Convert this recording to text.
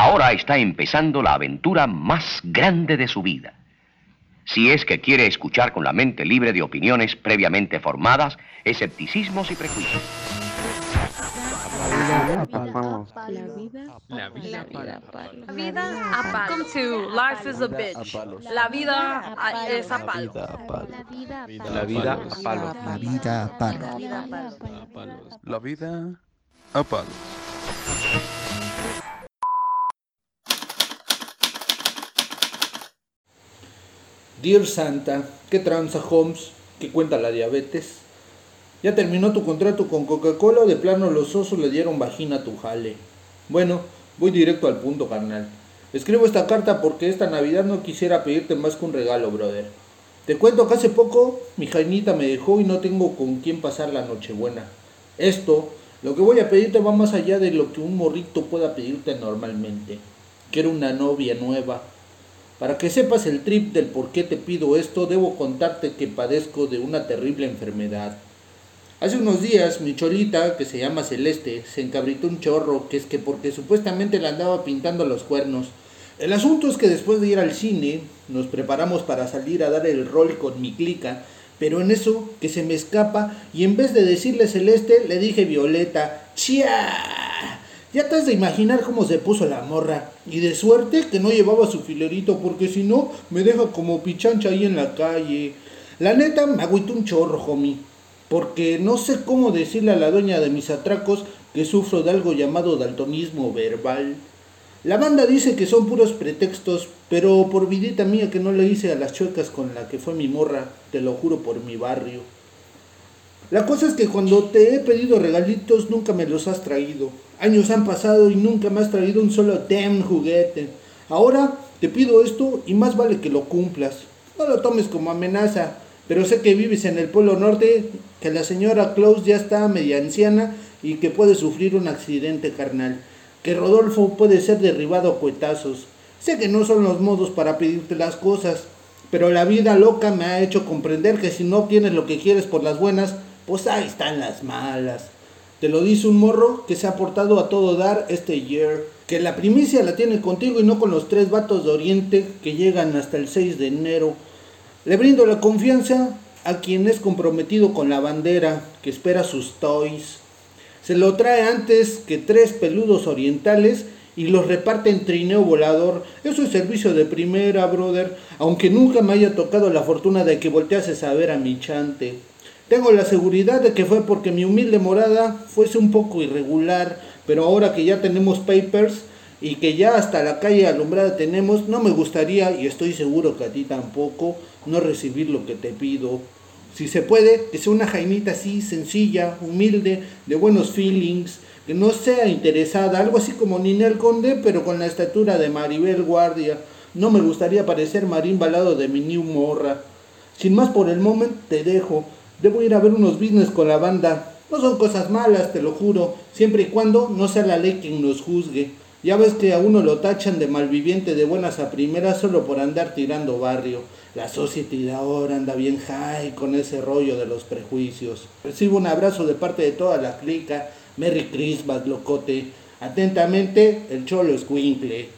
Ahora está empezando la aventura más grande de su vida. Si es que quiere escuchar con la mente libre de opiniones previamente formadas, escepticismos y prejuicios. La vida a palos. La vida La a vida palos. a palos. Welcome to Life is a Bitch. La vida a- es a palos. La vida a palos. La vida a palos. La vida a palos. La vida a palos. Dear Santa, ¿qué tranza Holmes? ¿Qué cuenta la diabetes? ¿Ya terminó tu contrato con Coca-Cola o de plano los osos le dieron vagina a tu jale? Bueno, voy directo al punto, carnal. Escribo esta carta porque esta Navidad no quisiera pedirte más que un regalo, brother. Te cuento que hace poco mi Jainita me dejó y no tengo con quién pasar la Nochebuena. Esto, lo que voy a pedirte va más allá de lo que un morrito pueda pedirte normalmente. Quiero una novia nueva, para que sepas el trip del por qué te pido esto, debo contarte que padezco de una terrible enfermedad. Hace unos días mi cholita, que se llama Celeste, se encabritó un chorro, que es que porque supuestamente le andaba pintando los cuernos. El asunto es que después de ir al cine, nos preparamos para salir a dar el rol con mi clica, pero en eso que se me escapa y en vez de decirle Celeste, le dije Violeta, ¡chia! Ya te has de imaginar cómo se puso la morra. Y de suerte que no llevaba su filerito, porque si no, me deja como pichancha ahí en la calle. La neta, me agüitó un chorro, homie. Porque no sé cómo decirle a la dueña de mis atracos que sufro de algo llamado daltonismo verbal. La banda dice que son puros pretextos, pero por vidita mía que no le hice a las chuecas con la que fue mi morra, te lo juro por mi barrio. La cosa es que cuando te he pedido regalitos nunca me los has traído. Años han pasado y nunca me has traído un solo damn juguete. Ahora te pido esto y más vale que lo cumplas. No lo tomes como amenaza, pero sé que vives en el Polo Norte, que la señora Claus ya está media anciana y que puede sufrir un accidente carnal. Que Rodolfo puede ser derribado a cuetazos. Sé que no son los modos para pedirte las cosas, pero la vida loca me ha hecho comprender que si no obtienes lo que quieres por las buenas, pues ahí están las malas. Te lo dice un morro que se ha portado a todo dar este year. Que la primicia la tiene contigo y no con los tres vatos de Oriente que llegan hasta el 6 de enero. Le brindo la confianza a quien es comprometido con la bandera, que espera sus toys. Se lo trae antes que tres peludos orientales y los reparte en trineo volador. Eso es servicio de primera, brother, aunque nunca me haya tocado la fortuna de que volteases a ver a mi chante. Tengo la seguridad de que fue porque mi humilde morada fuese un poco irregular, pero ahora que ya tenemos papers y que ya hasta la calle alumbrada tenemos, no me gustaría, y estoy seguro que a ti tampoco, no recibir lo que te pido. Si se puede, que sea una jainita así, sencilla, humilde, de buenos feelings, que no sea interesada, algo así como Ninel Conde, pero con la estatura de Maribel Guardia. No me gustaría parecer Marín Balado de mi New Morra. Sin más por el momento, te dejo. Debo ir a ver unos business con la banda. No son cosas malas, te lo juro, siempre y cuando no sea la ley quien nos juzgue. Ya ves que a uno lo tachan de malviviente de buenas a primeras solo por andar tirando barrio. La society de ahora anda bien high con ese rollo de los prejuicios. Recibo un abrazo de parte de toda la clica. Merry Christmas, locote. Atentamente, el cholo escuincle.